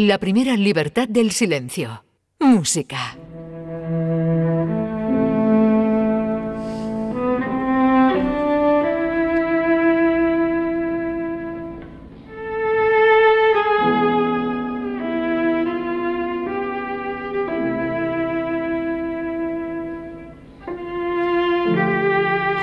La primera libertad del silencio. Música.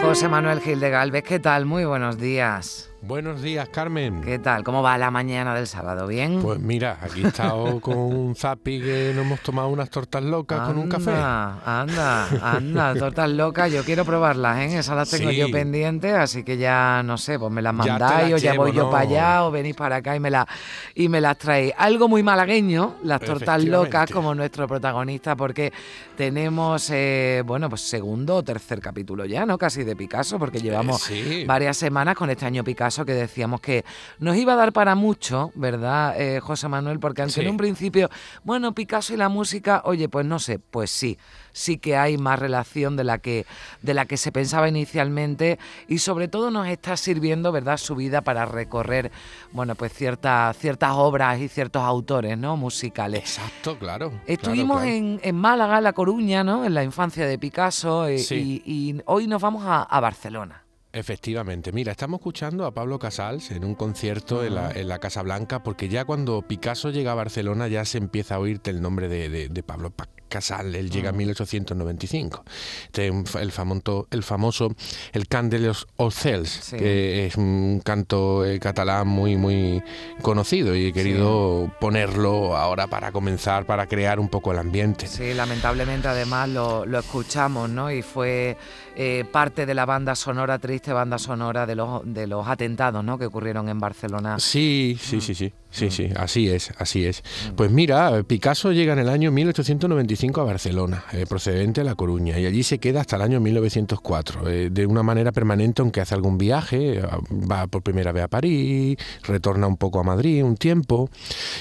José Manuel Gil de Galvez, ¿qué tal? Muy buenos días. Buenos días, Carmen. ¿Qué tal? ¿Cómo va la mañana del sábado? ¿Bien? Pues mira, aquí he estado con un zapi que nos hemos tomado unas tortas locas con un café. Anda, anda, tortas locas. Yo quiero probarlas, ¿eh? Esas las tengo yo pendientes, así que ya no sé, pues me las mandáis o ya voy yo para allá o venís para acá y me, la, y me las traéis. Algo muy malagueño, las tortas locas, como nuestro protagonista, porque tenemos, eh, bueno, pues segundo o tercer capítulo ya, ¿no? Casi de Picasso, porque llevamos varias semanas con este año Picasso que decíamos que nos iba a dar para mucho, ¿verdad, eh, José Manuel? Porque aunque en un principio, bueno, Picasso y la música, oye, pues no sé, pues sí, sí que hay más relación de la que, de la que se pensaba inicialmente y sobre todo nos está sirviendo, ¿verdad?, su vida para recorrer, bueno, pues ciertas, ciertas obras y ciertos autores, ¿no?, musicales. Exacto, claro. Estuvimos En, en, Málaga, La Coruña, ¿no?, en la infancia de Picasso eh, y, hoy nos vamos a Barcelona. Efectivamente, mira, estamos escuchando a Pablo Casals en un concierto en, la, Casa Blanca, porque ya cuando Picasso llega a Barcelona ya se empieza a oírte el nombre de, de, de Pablo Casal, él llega en 1895. Ah. Este el, famoso, el famoso El Cant de los Ocels, que es un canto eh, catalán muy, muy conocido y he querido ponerlo ahora para comenzar, para crear un poco el ambiente. Sí, lamentablemente además lo, lo escuchamos, ¿no? Y fue eh, parte de la banda sonora, triste banda sonora de los, de los atentados, ¿no? Que ocurrieron en Barcelona. Sí, sí, sí, sí. Sí, sí, así es, así es. Pues mira, Picasso llega en el año 1895 a Barcelona, eh, procedente de La Coruña, y allí se queda hasta el año 1904, eh, de una manera permanente, aunque hace algún viaje, eh, va por primera vez a París, retorna un poco a Madrid un tiempo,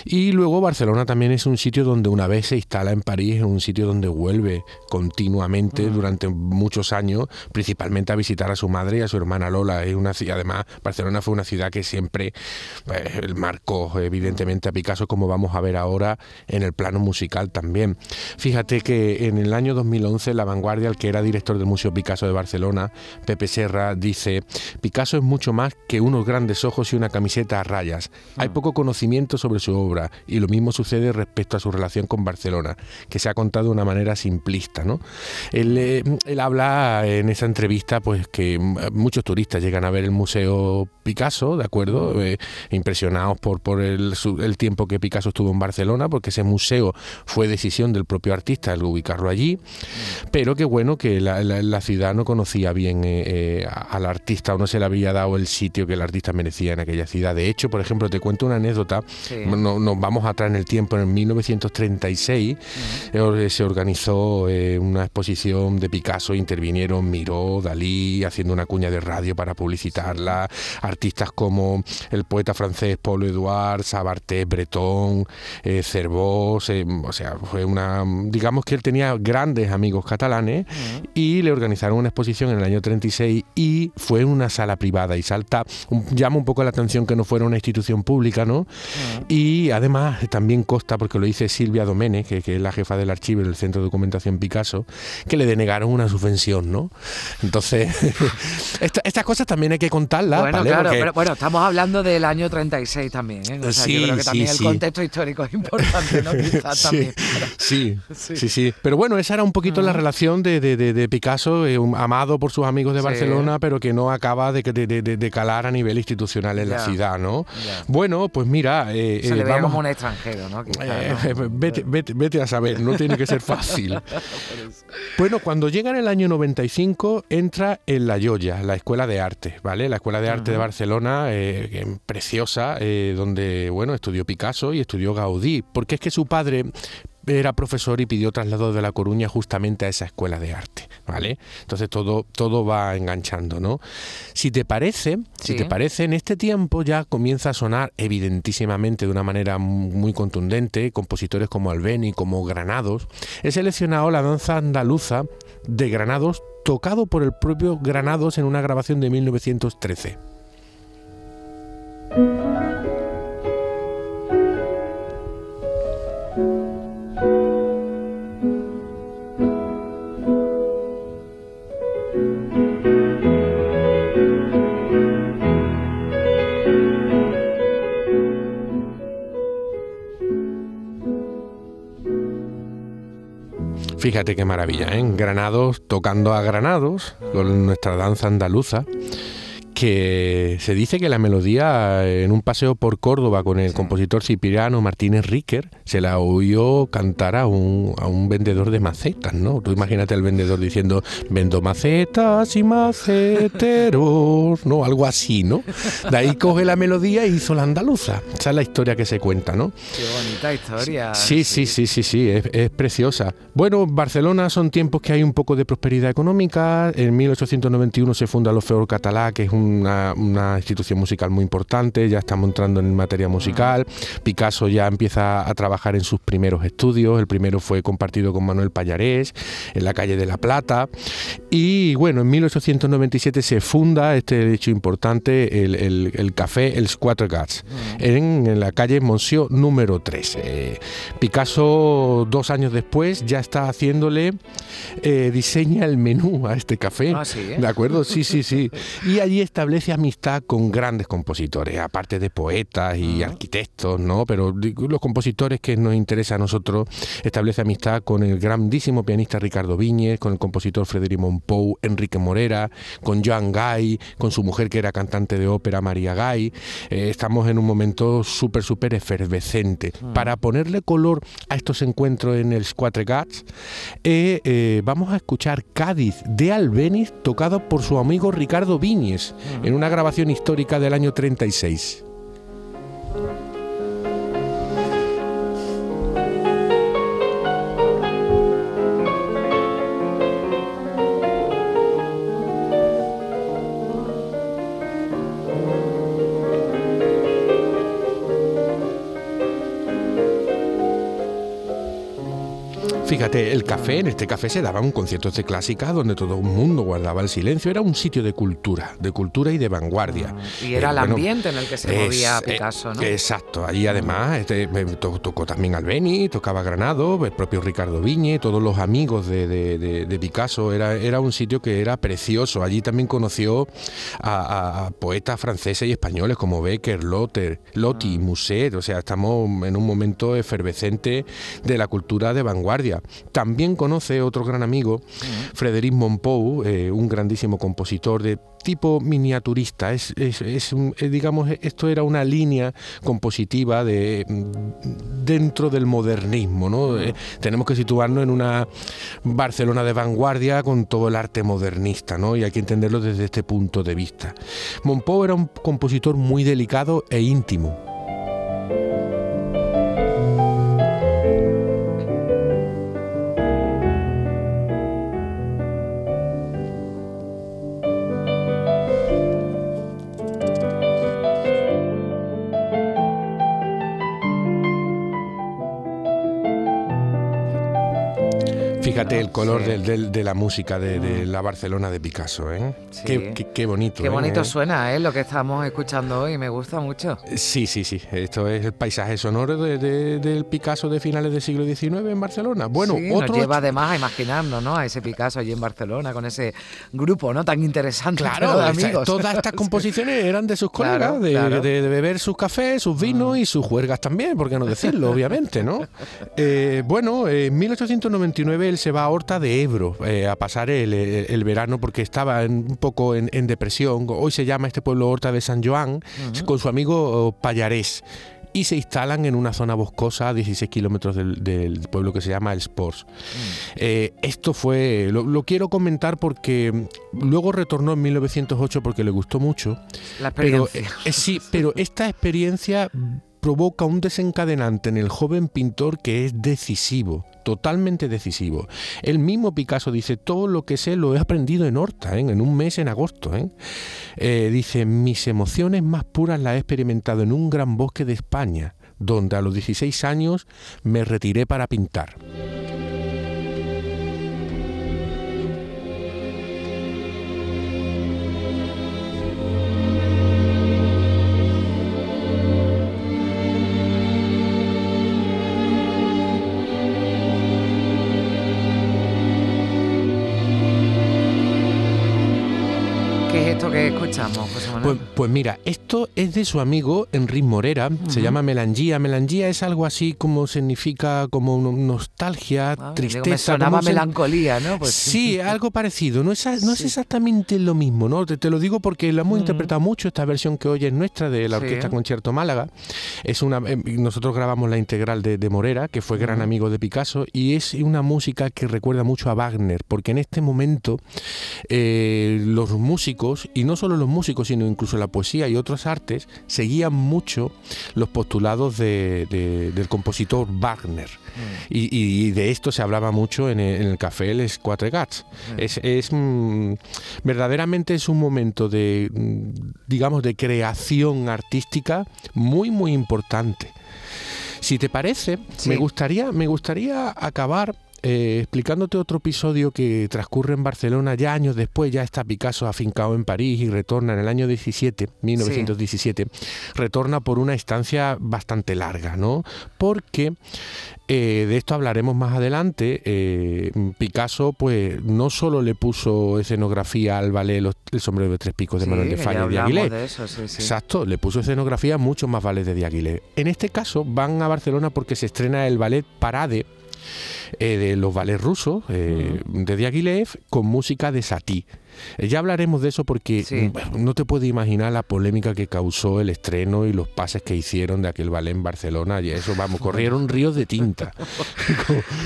y luego Barcelona también es un sitio donde una vez se instala en París, es un sitio donde vuelve continuamente durante muchos años, principalmente a visitar a su madre y a su hermana Lola. Es una, además, Barcelona fue una ciudad que siempre el marcó evidentemente a Picasso, como vamos a ver ahora en el plano musical también. Fíjate que en el año 2011 La Vanguardia, el que era director del Museo Picasso de Barcelona, Pepe Serra, dice, Picasso es mucho más que unos grandes ojos y una camiseta a rayas. Hay ah. poco conocimiento sobre su obra y lo mismo sucede respecto a su relación con Barcelona, que se ha contado de una manera simplista. ¿no? Él, eh, él habla en esa entrevista pues que muchos turistas llegan a ver el Museo Picasso, ¿de acuerdo? Eh, impresionados por, por el el, tiempo que Picasso estuvo en Barcelona, porque ese museo fue decisión del propio artista el ubicarlo allí, pero que bueno que la, ciudad no conocía bien eh, eh, al artista o no se le había dado el sitio que el artista merecía en aquella ciudad. De hecho, por ejemplo, te cuento una anécdota, nos vamos atrás en el tiempo, en 1936 eh, se organizó una exposición de Picasso, intervinieron Miró, Dalí, haciendo una cuña de radio para publicitarla, artistas como el poeta francés Paul Edouard, Sabarté, Bretón, eh, eh, o sea, fue una, digamos que él tenía grandes amigos catalanes y le organizaron una exposición en el año 36 y fue en una sala privada y salta, llama un poco la atención que no fuera una institución pública, ¿no? Y además también consta, porque lo dice Silvia Domene, que, es la jefa del archivo del Centro de Documentación Picasso, que le denegaron una subvención, ¿no? Entonces, estas cosas también hay que contarlas. Bueno, claro, pero bueno, estamos hablando del año 36 también, ¿eh? sí, yo creo que también el contexto histórico es importante, ¿no? Quizás también. Sí, sí, sí, Pero bueno, esa era un poquito la relación de, de, Picasso, eh, amado por sus amigos de Barcelona, pero que no acaba de, de, calar a nivel institucional en la ciudad, ¿no? Bueno, pues mira... Eh, Se le eh, vamos, como un extranjero, ¿no? vete, vete, vete, a saber, no tiene que ser fácil. bueno, cuando llega en el año 95, entra en La Joya, la Escuela de Arte, ¿vale? La Escuela de Arte de Barcelona, preciosa, donde bueno, estudió Picasso y estudió Gaudí, porque es que su padre era profesor y pidió traslado de La Coruña justamente a esa escuela de arte, ¿vale? Entonces todo, todo va enganchando, ¿no? Si te parece, si te parece, en este tiempo ya comienza a sonar evidentísimamente de una manera muy contundente, compositores como Albeni, como Granados. He seleccionado la danza andaluza de Granados tocado por el propio Granados en una grabación de 1913. Fíjate qué maravilla, ¿eh? Granados tocando a Granados, con nuestra danza andaluza que se dice que la melodía en un paseo por Córdoba con el compositor Cipriano Martínez Riquer se la oyó cantar a un, a un vendedor de macetas, ¿no? Tú imagínate al vendedor diciendo, vendo macetas y maceteros, ¿no? Algo así, ¿no? De ahí coge la melodía y hizo la andaluza. Esa es la historia que se cuenta, ¿no? Qué bonita historia. Sí, sí, sí, sí, sí, es, es preciosa. Bueno, Barcelona son tiempos que hay un poco de prosperidad económica. En 1891 se funda los Feor Catalá, que es un una, institución musical muy importante, ya estamos entrando en materia musical. Picasso ya empieza a trabajar en sus primeros estudios, el primero fue compartido con Manuel Payarés en la calle de La Plata. Y bueno, en 1897 se funda este hecho importante, el, café El Quatre Gats, en, la calle Monsieur número 3. Eh, Picasso, dos años después, ya está haciéndole, eh, diseña el menú a este café. Ah, ¿eh? ¿De acuerdo? Sí, sí, sí. Y allí está establece amistad con grandes compositores, aparte de poetas y arquitectos, ¿no? Pero los compositores que nos interesa a nosotros, establece amistad con el grandísimo pianista Ricardo Viñez, con el compositor Frederic Monpou, Enrique Morera, con Joan Gay, con su mujer que era cantante de ópera María Gay. Eh, estamos en un momento súper, súper efervescente. Para ponerle color a estos encuentros en el Squatre Gats, eh, eh, vamos a escuchar Cádiz de Albeniz tocado por su amigo Ricardo Viñez en una grabación histórica del año 36. Fíjate, el café, en este café se daban conciertos de clásica donde todo el mundo guardaba el silencio. Era un sitio de cultura, de cultura y de vanguardia. Y era el ambiente en el que se movía eh, Picasso, ¿no? exacto. Allí además este, tocó, también Albeni, tocaba Granado, el propio Ricardo Viñe, todos los amigos de, Picasso. Era, era un sitio que era precioso. Allí también conoció a, poetas franceses y españoles como Becker, Lotter, Lotti, ah. Musset. O sea, estamos en un momento efervescente de la cultura de vanguardia. También conoce otro gran amigo, Frédéric Monpou, eh, un grandísimo compositor de tipo miniaturista. Es, eh, digamos, esto era una línea compositiva de mm, dentro del modernismo. ¿no? Eh, tenemos que situarnos en una Barcelona de vanguardia con todo el arte modernista, ¿no? y hay que entenderlo desde este punto de vista. Monpou era un compositor muy delicado e íntimo. Fíjate el color de la música de, mm. la Barcelona de Picasso, ¿eh? Qué, bonito. Qué bonito ¿eh? suena, ¿eh? Lo que estamos escuchando hoy, me gusta mucho. Sí, sí, sí. Esto es el paisaje sonoro del Picasso de finales del siglo XIX en Barcelona. Bueno, otro... nos lleva además a imaginarnos, ¿no? A ese Picasso allí en Barcelona con ese grupo, ¿no? Tan interesante. Claro, de amigos. todas estas composiciones eran de sus colegas, de, beber sus cafés, sus vinos mm. y sus juergas también, por qué no decirlo, obviamente, ¿no? Eh, bueno, en 1899 él se va a Horta de Ebro eh, a pasar el, verano porque estaba un poco en, depresión. Hoy se llama este pueblo Horta de San Joan, con su amigo Payarés y se instalan en una zona boscosa a 16 kilómetros del, pueblo que se llama El Spors. Mm. Eh, esto fue, lo, quiero comentar porque luego retornó en 1908 porque le gustó mucho. La Pero, eh, sí, pero esta experiencia provoca un desencadenante en el joven pintor que es decisivo totalmente decisivo. El mismo Picasso dice, todo lo que sé lo he aprendido en Horta, ¿eh? en un mes en agosto. ¿eh? Eh, dice, mis emociones más puras las he experimentado en un gran bosque de España, donde a los 16 años me retiré para pintar. Que escuchamos, José Pues, pues, mira, esto es de su amigo Enrique Morera, se llama Melangía. Melangía es algo así como significa como nostalgia, ah, tristeza. me sonaba melancolía, ¿no? Pues, sí, algo parecido. No es, no es exactamente lo mismo, ¿no? Te, lo digo porque lo hemos interpretado mucho, esta versión que hoy es nuestra de la Orquesta Concierto Málaga. Es una, eh, nosotros grabamos la integral de, de Morera, que fue gran amigo de Picasso, y es una música que recuerda mucho a Wagner, porque en este momento eh, los músicos, y no solo los músicos, sino incluso la poesía y otras artes, seguían mucho los postulados del compositor Wagner. Mm. Y, de esto se hablaba mucho en el, café Les Quatre Gats. Mm. Es, mm, verdaderamente es un momento de, digamos, de creación artística muy, muy importante. Si te parece, me gustaría, me gustaría acabar eh, explicándote otro episodio que transcurre en Barcelona ya años después, ya está Picasso afincado en París y retorna en el año 17, 1917, retorna por una estancia bastante larga, ¿no? Porque eh, de esto hablaremos más adelante. Eh, Picasso, pues, no solo le puso escenografía al ballet El sombrero de tres picos de Manuel de Falla y de Aguilé. Exacto, le puso escenografía a muchos más ballets de Aguilé. En este caso, van a Barcelona porque se estrena el ballet Parade eh, de los ballets rusos eh, de Diaghilev con música de Satie. Eh, ya hablaremos de eso porque mm, no te puedes imaginar la polémica que causó el estreno y los pases que hicieron de aquel ballet en Barcelona. Y eso, vamos, corrieron ríos de tinta.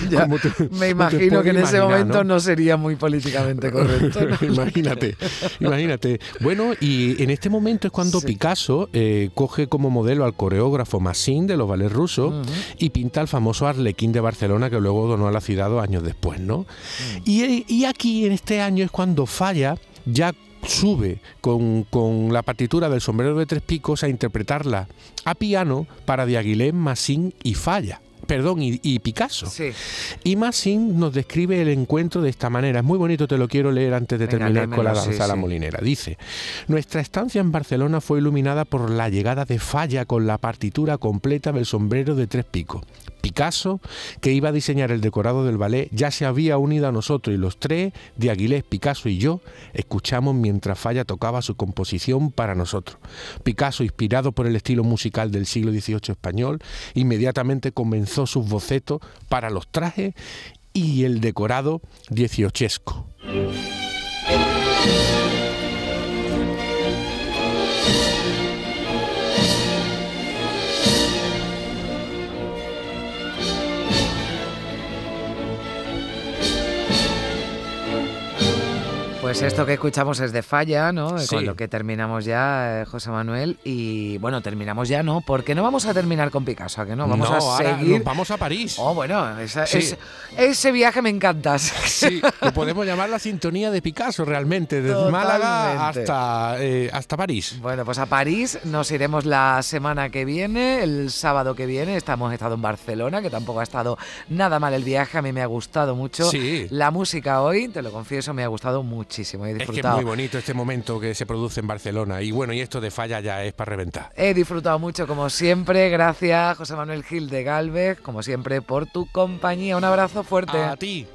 me imagino que en ese momento ¿no? sería muy políticamente correcto. imagínate, imagínate. Bueno, y en este momento es cuando Picasso eh, coge como modelo al coreógrafo Massin de los ballets rusos y pinta el famoso Arlequín de Barcelona que luego donó a la ciudad dos años después, ¿no? Mm. y, y aquí en este año es cuando falla ya sube con, la partitura del sombrero de tres picos a interpretarla a piano para Diaghilev, Massin y Falla perdón, y, Picasso. Y Massin nos describe el encuentro de esta manera. Es muy bonito, te lo quiero leer antes de terminar con la danza a la molinera. Dice, nuestra estancia en Barcelona fue iluminada por la llegada de Falla con la partitura completa del sombrero de tres picos. Picasso, que iba a diseñar el decorado del ballet, ya se había unido a nosotros y los tres, de Aguilés, Picasso y yo, escuchamos mientras Falla tocaba su composición para nosotros. Picasso, inspirado por el estilo musical del siglo XVIII español, inmediatamente comenzó sus bocetos para los trajes y el decorado dieciochesco. Pues esto que escuchamos es de Falla, ¿no? Con lo que terminamos ya, eh, José Manuel. Y bueno, terminamos ya, ¿no? Porque no vamos a terminar con Picasso, que no? Vamos a seguir. vamos a París. Oh, bueno, ese viaje me encanta. Sí, lo podemos llamar la sintonía de Picasso realmente, desde Málaga hasta, eh, hasta París. Bueno, pues a París nos iremos la semana que viene, el sábado que viene. Estamos estado en Barcelona, que tampoco ha estado nada mal el viaje. A mí me ha gustado mucho. Sí. La música hoy, te lo confieso, me ha gustado es que es muy bonito este momento que se produce en Barcelona. Y bueno, y esto de falla ya es para reventar. He disfrutado mucho, como siempre. Gracias, José Manuel Gil de Galvez, como siempre, por tu compañía. Un abrazo fuerte. A ti.